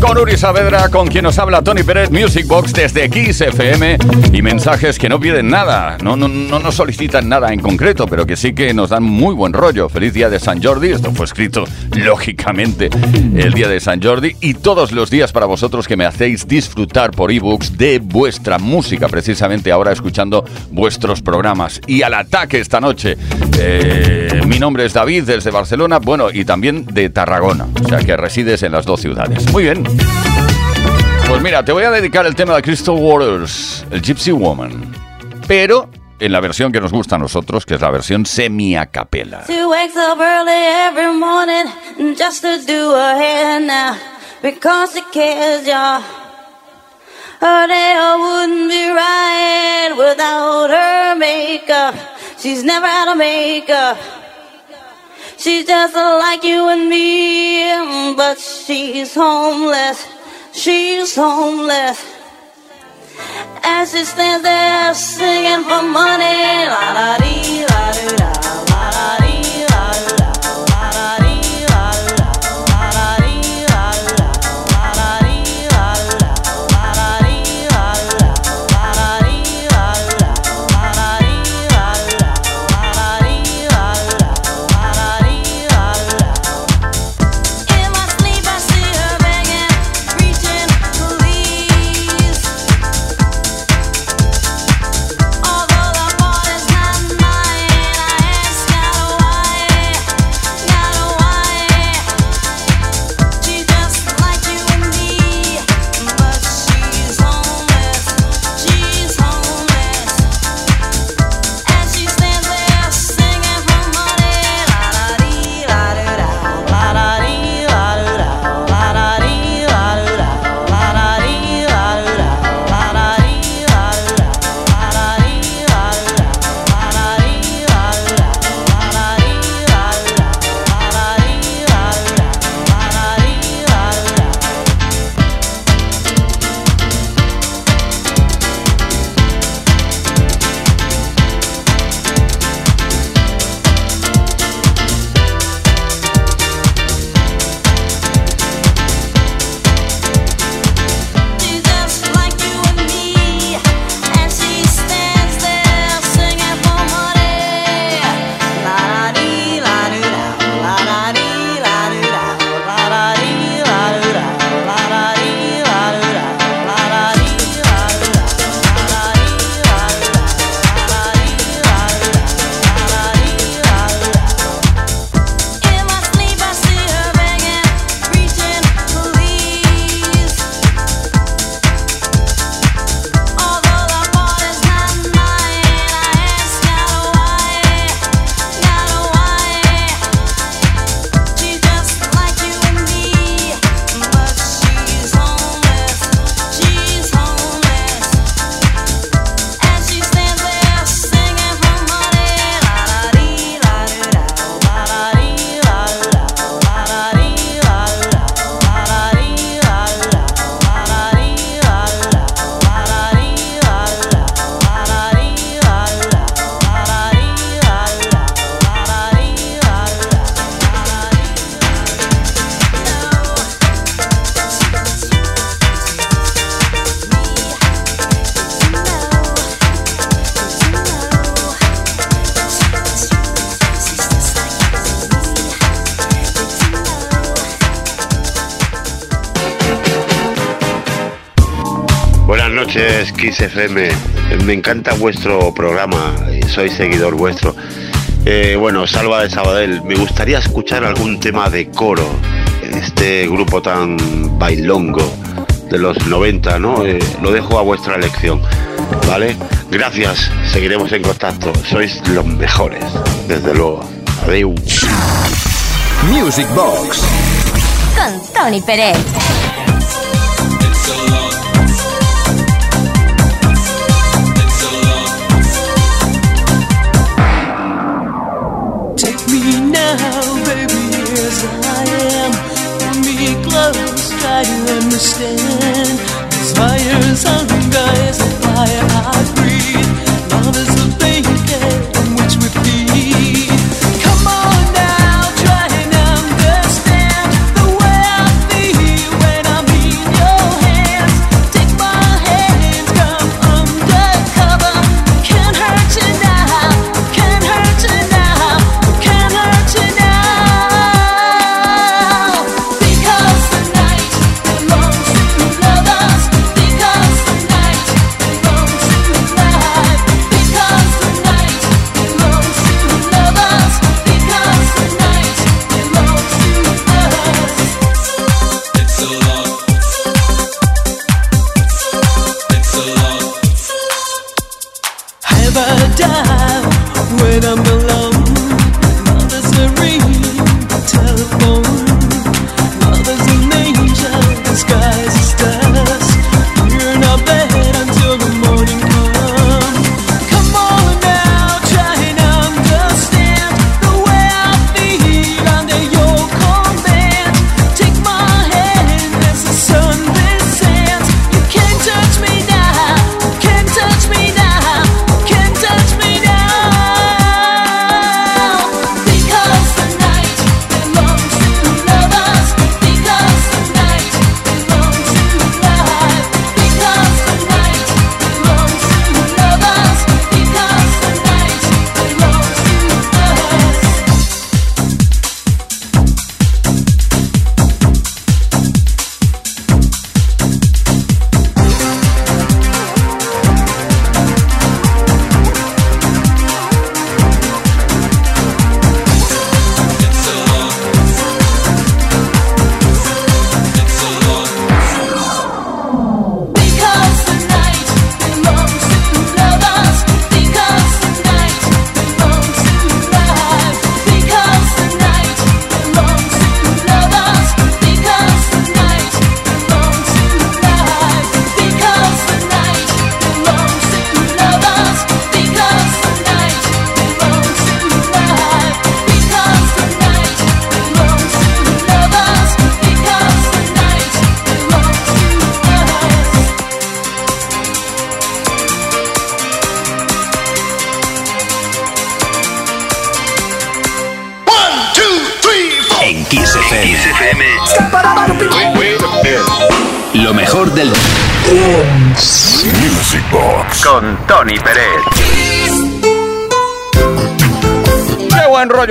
Con Uri Saavedra, con quien nos habla Tony Pérez, Music Box desde Kiss FM y mensajes que no piden nada, no, no, no nos solicitan nada en concreto, pero que sí que nos dan muy buen rollo. Feliz día de San Jordi, esto fue escrito lógicamente el día de San Jordi y todos los días para vosotros que me hacéis disfrutar por ebooks de vuestra música, precisamente ahora escuchando vuestros programas. Y al ataque esta noche, eh, mi nombre es David desde Barcelona, bueno, y también de Tarragona, o sea que resides en las dos ciudades. Muy bien. Pues mira, te voy a dedicar el tema de Crystal Waters, el Gypsy Woman. Pero en la versión que nos gusta a nosotros, que es la versión just to do her hair wouldn't be right without her makeup. She's never out of makeup. She's just like you and me, but she's homeless. She's homeless. As she stands there singing for money, la la dee, la doo da, noches, Kiss FM. Me encanta vuestro programa, soy seguidor vuestro. Eh, bueno, Salva de Sabadell, me gustaría escuchar algún tema de coro en este grupo tan bailongo de los 90, ¿no? Eh, lo dejo a vuestra elección, ¿vale? Gracias, seguiremos en contacto. Sois los mejores, desde luego. Adiós. Music Box. Con Tony Pérez. These fires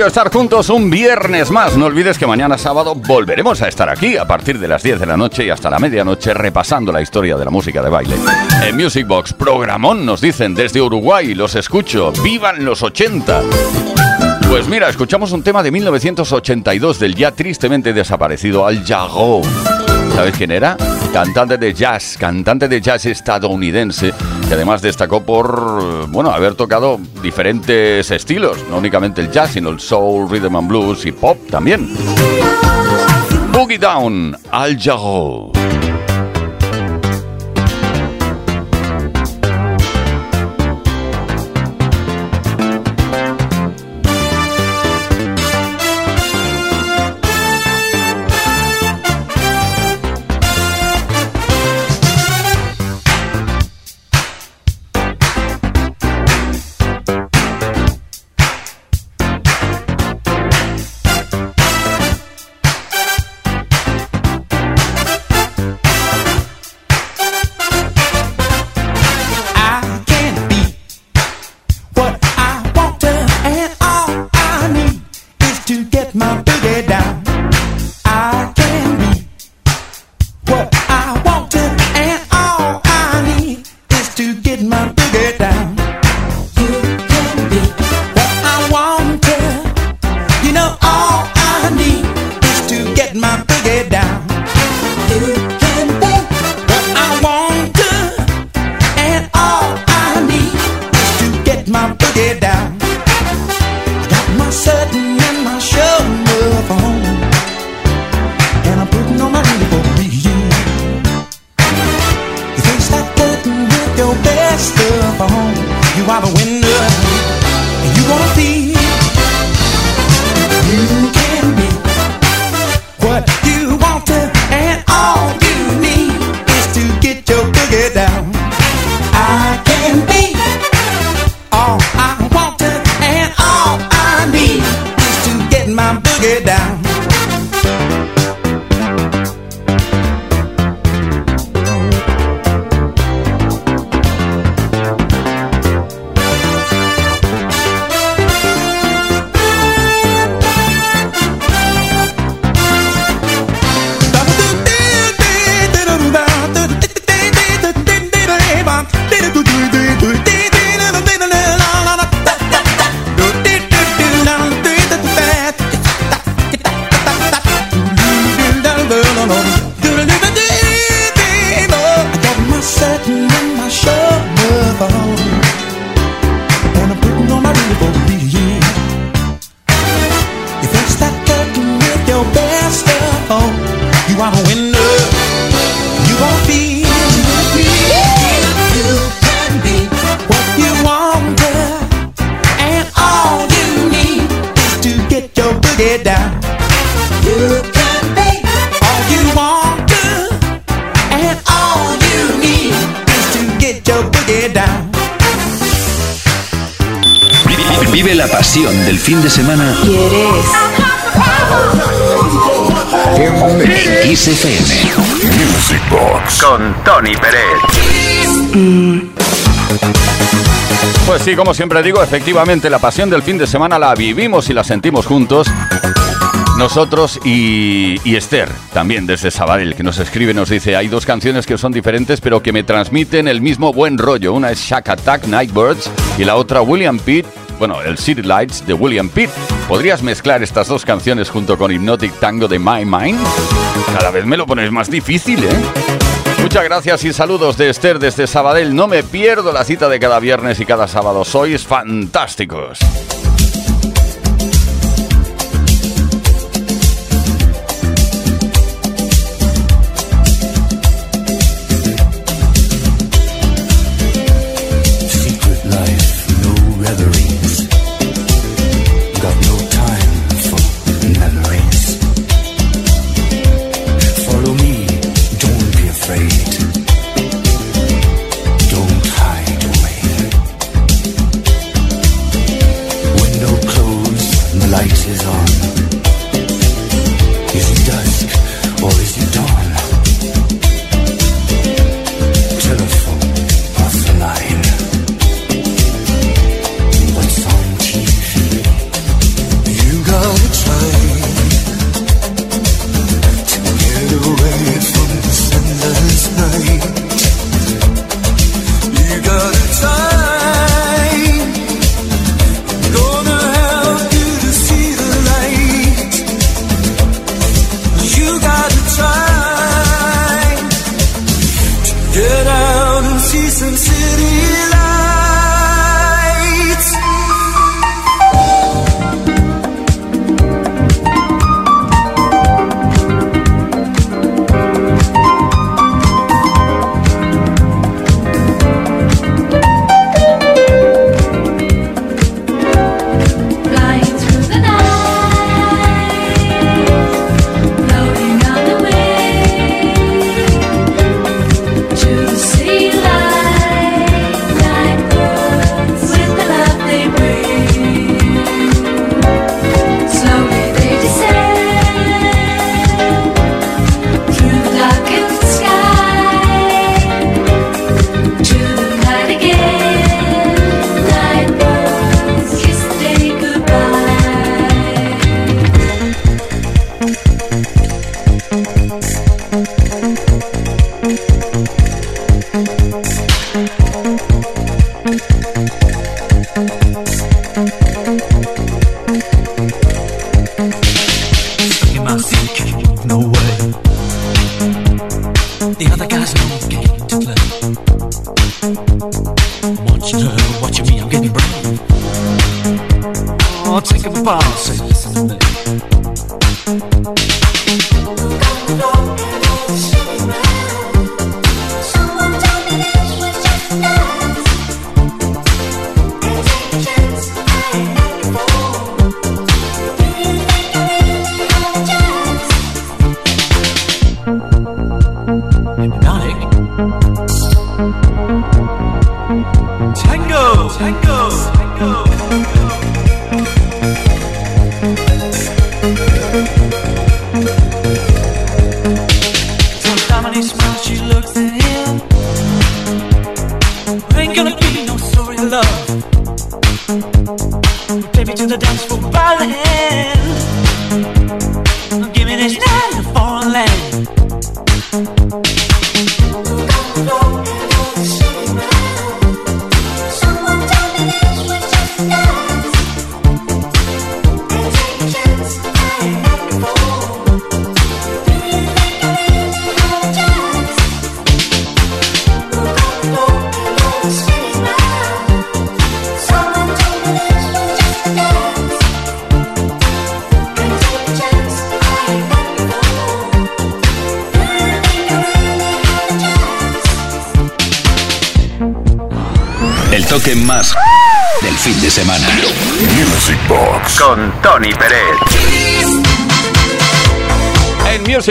estar juntos un viernes más. No olvides que mañana sábado volveremos a estar aquí a partir de las 10 de la noche y hasta la medianoche repasando la historia de la música de baile. En Music Box, programón nos dicen desde Uruguay, los escucho, vivan los 80. Pues mira, escuchamos un tema de 1982 del ya tristemente desaparecido Al Jarreau. ¿Sabes quién era? Cantante de jazz, cantante de jazz estadounidense, que además destacó por, bueno, haber tocado diferentes estilos, no únicamente el jazz, sino el soul, rhythm and blues y pop también. Boogie Down, Al Jarreau. Como siempre digo, efectivamente la pasión del fin de semana la vivimos y la sentimos juntos. Nosotros y, y Esther, también desde Sabadell, que nos escribe, nos dice, hay dos canciones que son diferentes pero que me transmiten el mismo buen rollo. Una es Shack Attack, Nightbirds, y la otra William Pitt, bueno, el City Lights de William Pitt. ¿Podrías mezclar estas dos canciones junto con Hypnotic Tango de My Mind? Cada vez me lo pones más difícil, ¿eh? Muchas gracias y saludos de Esther desde Sabadell. No me pierdo la cita de cada viernes y cada sábado. Sois fantásticos.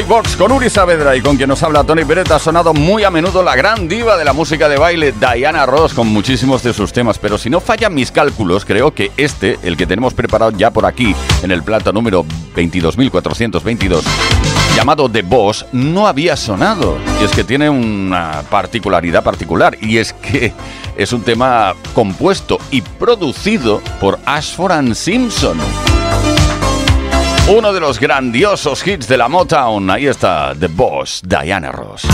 Box con Uri Saavedra y con quien nos habla Tony Pérez ha sonado muy a menudo la gran diva de la música de baile, Diana Ross, con muchísimos de sus temas. Pero si no fallan mis cálculos, creo que este, el que tenemos preparado ya por aquí, en el plato número 22.422, llamado The Boss, no había sonado. Y es que tiene una particularidad particular, y es que es un tema compuesto y producido por Ashford and Simpson. Uno de los grandiosos hits de la Motown. Ahí está The Boss, Diana Ross.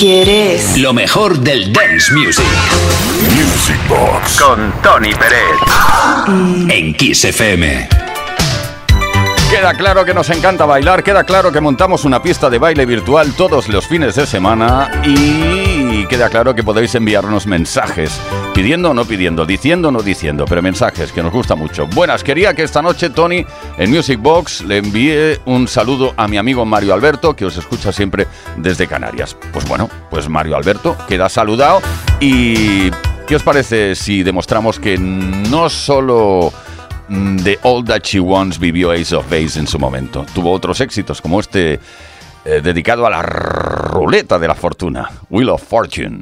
Quieres. Lo mejor del dance music. Music Box. Con Tony Pérez. En Kiss FM. Queda claro que nos encanta bailar, queda claro que montamos una pista de baile virtual todos los fines de semana y queda claro que podéis enviarnos mensajes, pidiendo o no pidiendo, diciendo o no diciendo, pero mensajes que nos gusta mucho. Buenas, quería que esta noche Tony en Music Box le envíe un saludo a mi amigo Mario Alberto, que os escucha siempre desde Canarias. Pues bueno, pues Mario Alberto queda saludado y ¿qué os parece si demostramos que no solo The All That She Wants vivió Ace of Base en su momento. Tuvo otros éxitos como este eh, dedicado a la ruleta de la fortuna, Wheel of Fortune.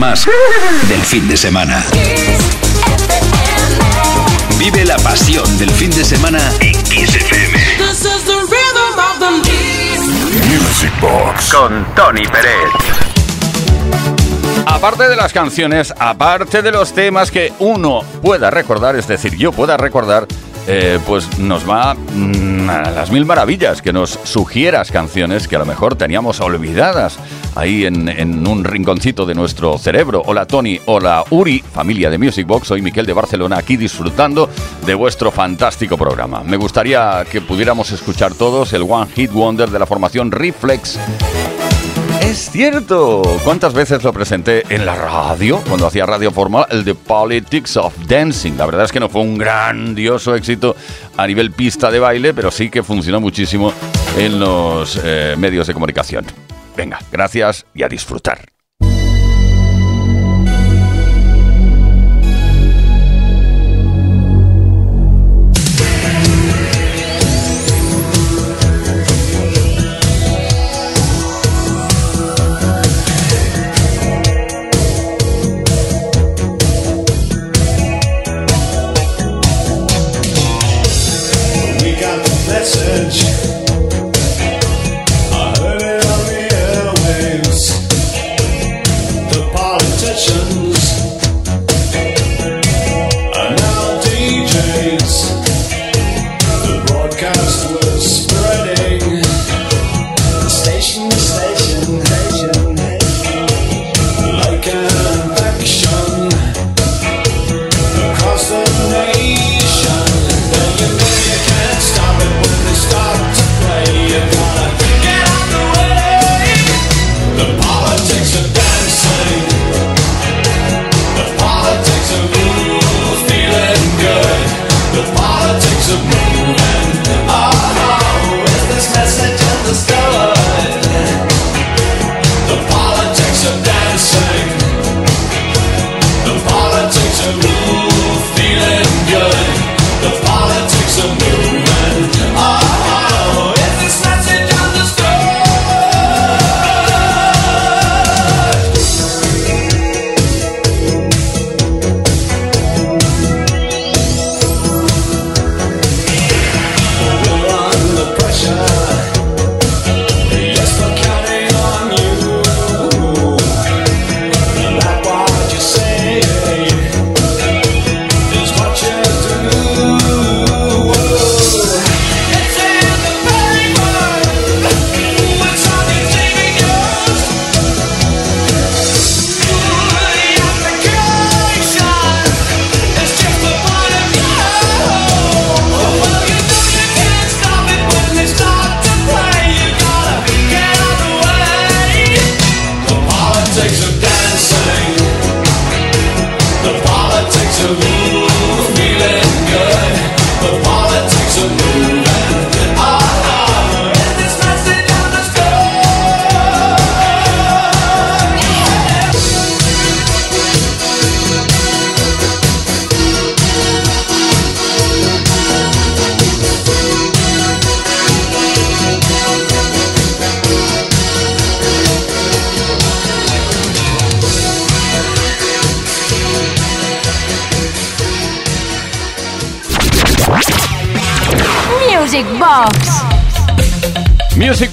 Más del fin de semana. Vive la pasión del fin de semana en Kiss FM. This is the rhythm of the Music Box con Tony Pérez. Aparte de las canciones, aparte de los temas que uno pueda recordar, es decir, yo pueda recordar, eh, pues nos va mm, a las mil maravillas, que nos sugieras canciones que a lo mejor teníamos olvidadas ahí en, un rinconcito de nuestro cerebro. Hola Tony, hola Uri, familia de Music Box, soy Miquel de Barcelona, aquí disfrutando de vuestro fantástico programa. Me gustaría que pudiéramos escuchar todos el One Hit Wonder de la formación Reflex. Es cierto. ¿Cuántas veces lo presenté en la radio? Cuando hacía radio formal, el de Politics of Dancing. La verdad es que no fue un grandioso éxito a nivel pista de baile, pero sí que funcionó muchísimo en los eh, medios de comunicación. Venga, gracias y a disfrutar.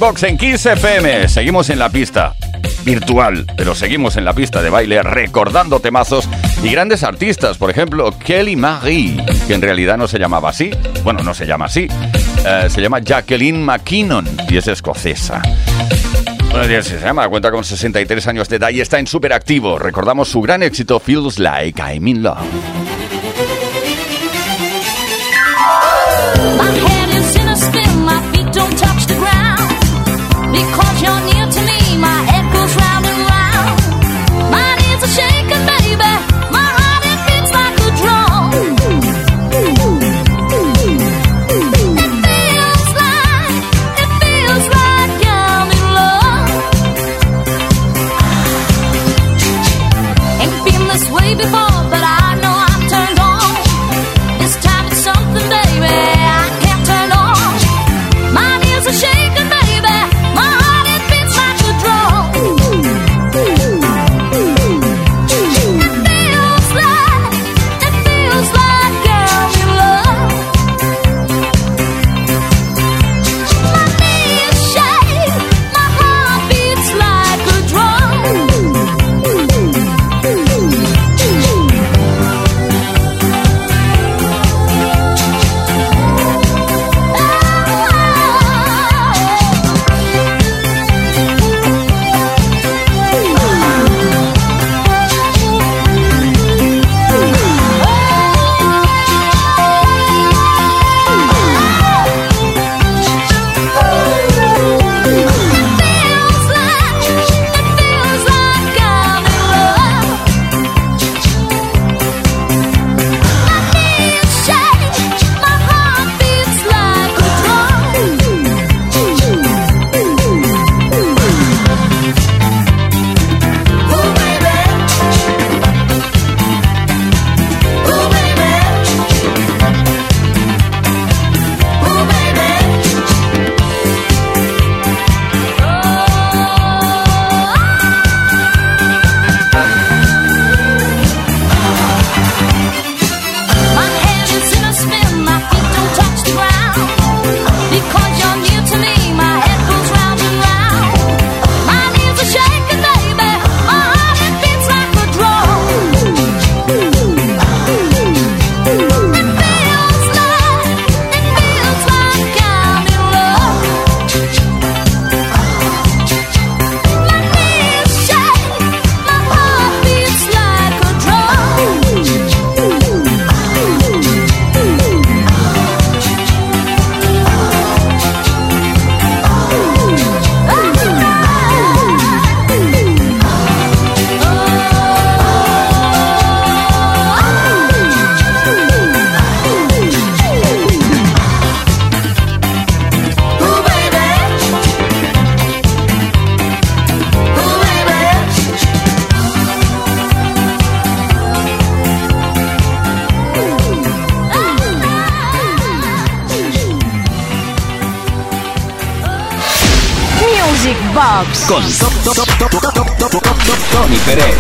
Box en Kiss FM. Seguimos en la pista virtual, pero seguimos en la pista de baile recordando temazos y grandes artistas. Por ejemplo, Kelly Marie, que en realidad no se llamaba así. Bueno, no se llama así. Eh, se llama Jacqueline McKinnon y es escocesa. Bueno, se llama, cuenta con 63 años de edad y está en súper activo. Recordamos su gran éxito Feels Like I'm in Love. because your Top Top Tony Pérez.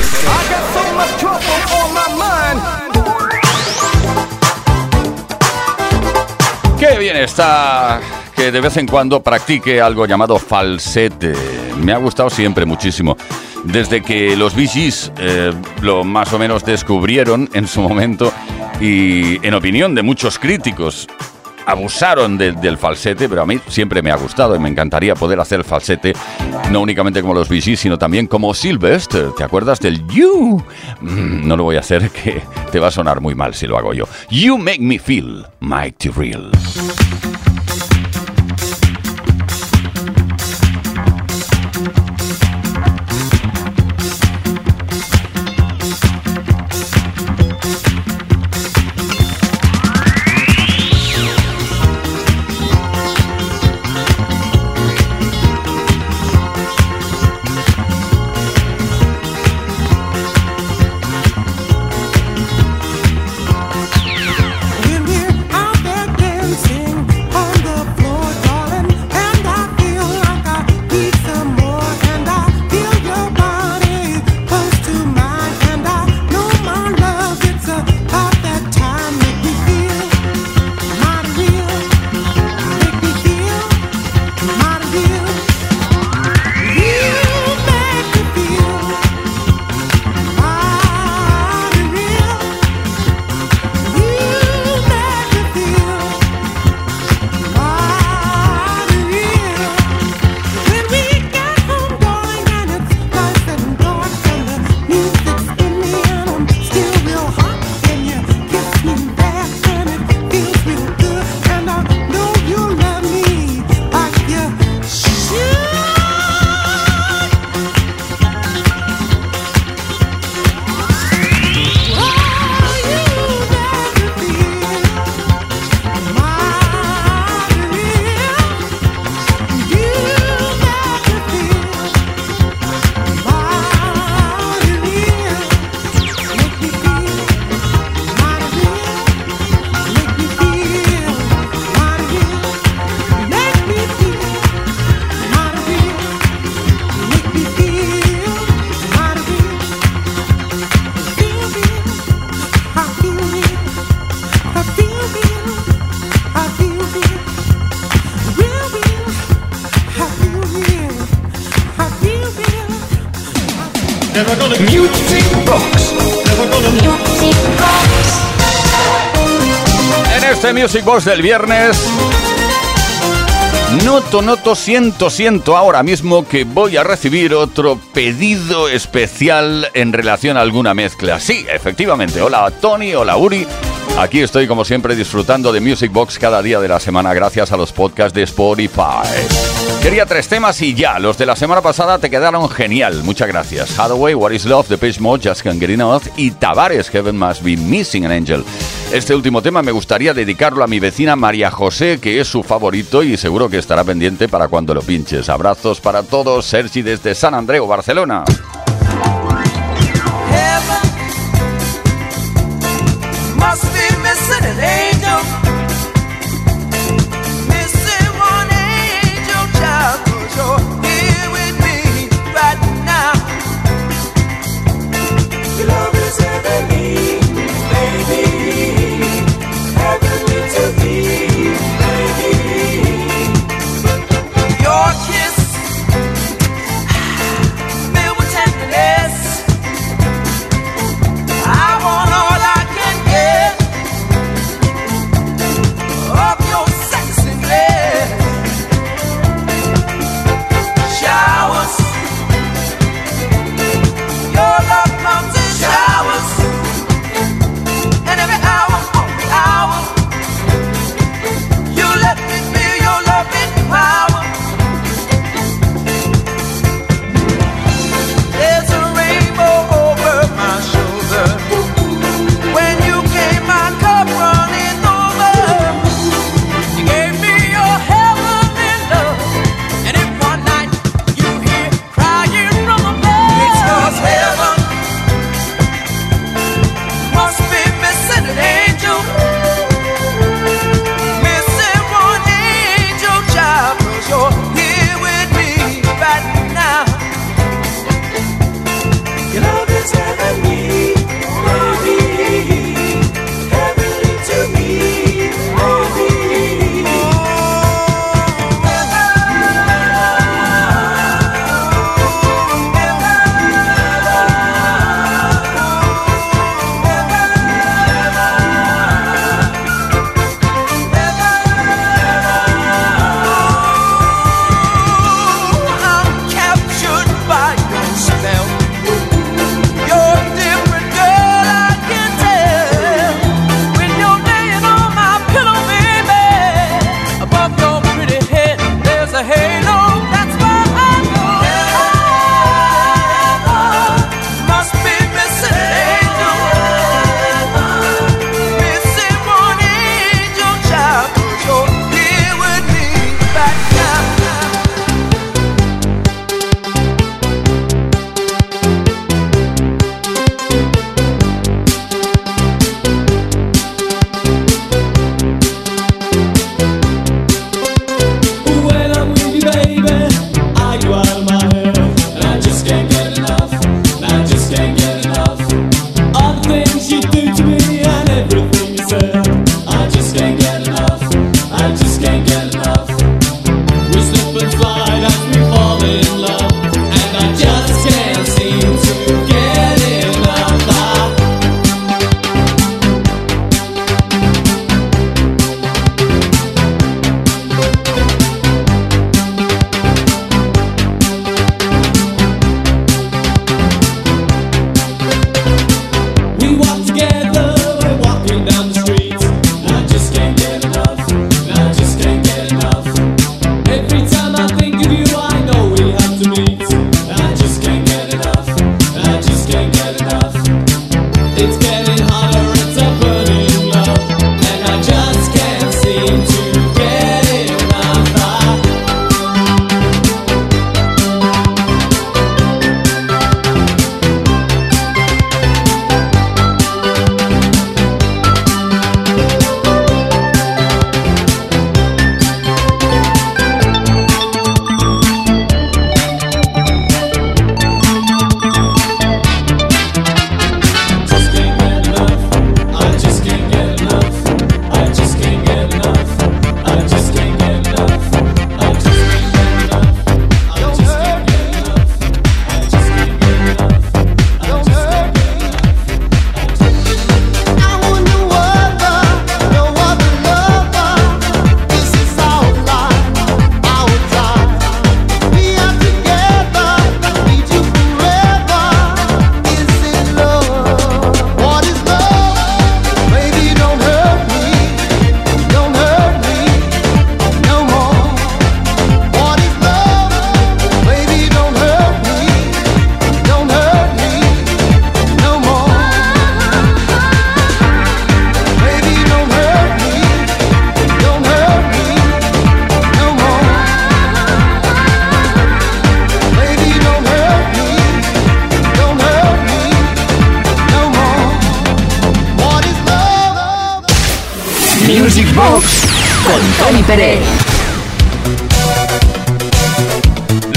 Qué bien está que de vez en cuando practique algo llamado falsete. Me ha gustado siempre muchísimo. Desde que los Gees, eh, lo más o menos descubrieron en su momento y en opinión de muchos críticos abusaron de- del falsete, pero a mí siempre me ha gustado y me encantaría poder hacer falsete, no únicamente como los Gees, sino también como Sylvester. ¿Te acuerdas del You? Mm, no lo voy a hacer, que te va a sonar muy mal si lo hago yo. You make me feel mighty real. Music Box del viernes. Noto, noto, siento, siento ahora mismo que voy a recibir otro pedido especial en relación a alguna mezcla. Sí, efectivamente. Hola Tony, hola Uri. Aquí estoy como siempre disfrutando de Music Box cada día de la semana gracias a los podcasts de Spotify. Quería tres temas y ya, los de la semana pasada te quedaron genial, muchas gracias. Hathaway, What is Love, The Page Mode, Just Can't Get Enough y Tavares, Heaven Must Be Missing an Angel. Este último tema me gustaría dedicarlo a mi vecina María José, que es su favorito y seguro que estará pendiente para cuando lo pinches. Abrazos para todos, Sergi desde San Andreu, Barcelona.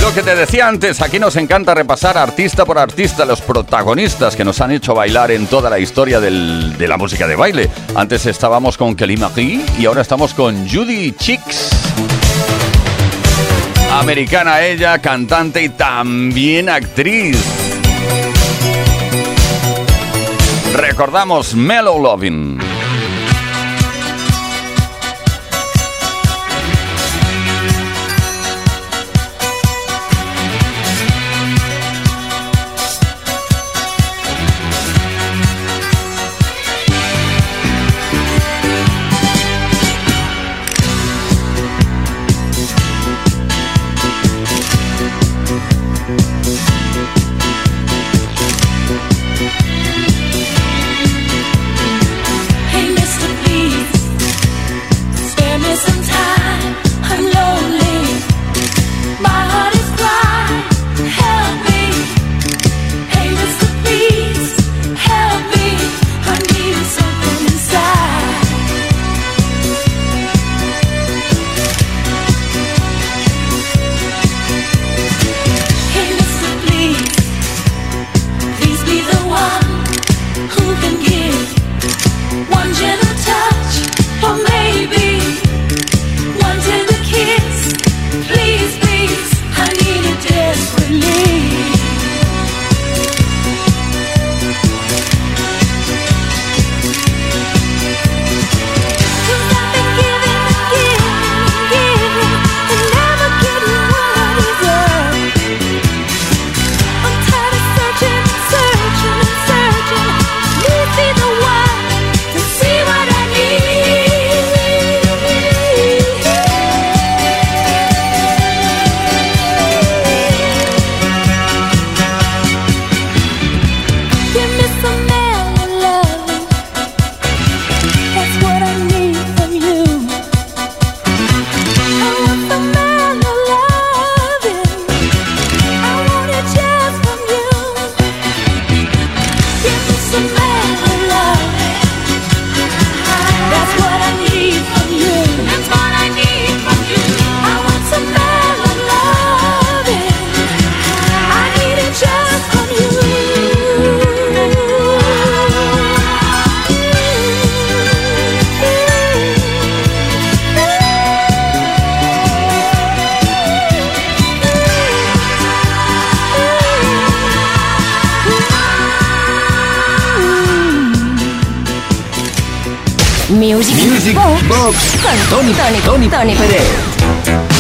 Lo que te decía antes, aquí nos encanta repasar artista por artista los protagonistas que nos han hecho bailar en toda la historia de la música de baile. Antes estábamos con Kelly McGee y ahora estamos con Judy Chicks. Americana ella, cantante y también actriz. Recordamos Mellow Lovin'. Music, Music Box, Box con Tony, Tony, Tony, Tony Pérez.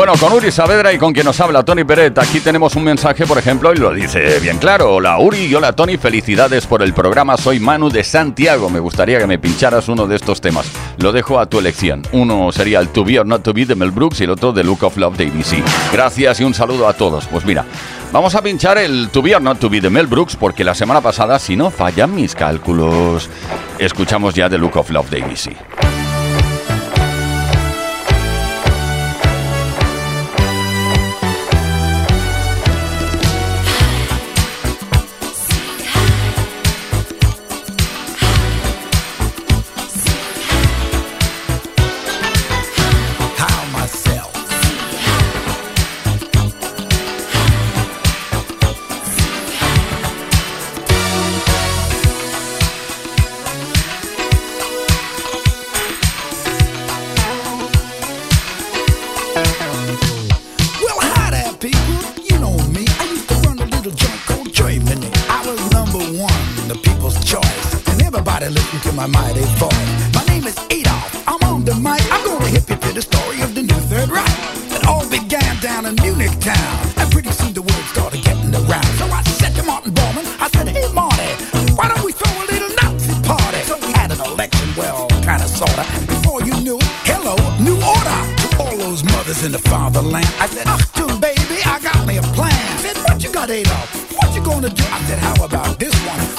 Bueno, con Uri Saavedra y con quien nos habla Tony Peret, aquí tenemos un mensaje, por ejemplo, y lo dice bien claro. Hola Uri y hola Tony, felicidades por el programa. Soy Manu de Santiago. Me gustaría que me pincharas uno de estos temas. Lo dejo a tu elección. Uno sería el To Be or Not To Be de Mel Brooks y el otro The Look of Love de ABC. Gracias y un saludo a todos. Pues mira, vamos a pinchar el To Be or Not To Be de Mel Brooks porque la semana pasada, si no fallan mis cálculos, escuchamos ya The Look of Love de ABC. Well, kinda sorta. Before you knew hello, new order. To all those mothers in the fatherland. I said, Achtung, baby, I got me a plan. Said, what you got, Adolf? What you gonna do? I said, how about this one?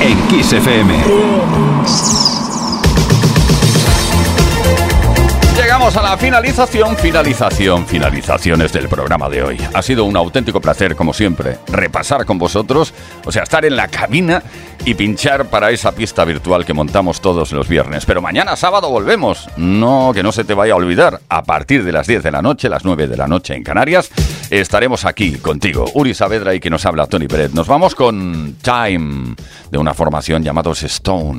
En Kiss FM. Llegamos a la finalización, finalización, finalizaciones del programa de hoy. Ha sido un auténtico placer, como siempre, repasar con vosotros, o sea, estar en la cabina y pinchar para esa pista virtual que montamos todos los viernes. Pero mañana sábado volvemos. No, que no se te vaya a olvidar. A partir de las 10 de la noche, las 9 de la noche en Canarias estaremos aquí contigo. Uri Saavedra y que nos habla Tony Pérez. Nos vamos con Time, de una formación llamados Stone.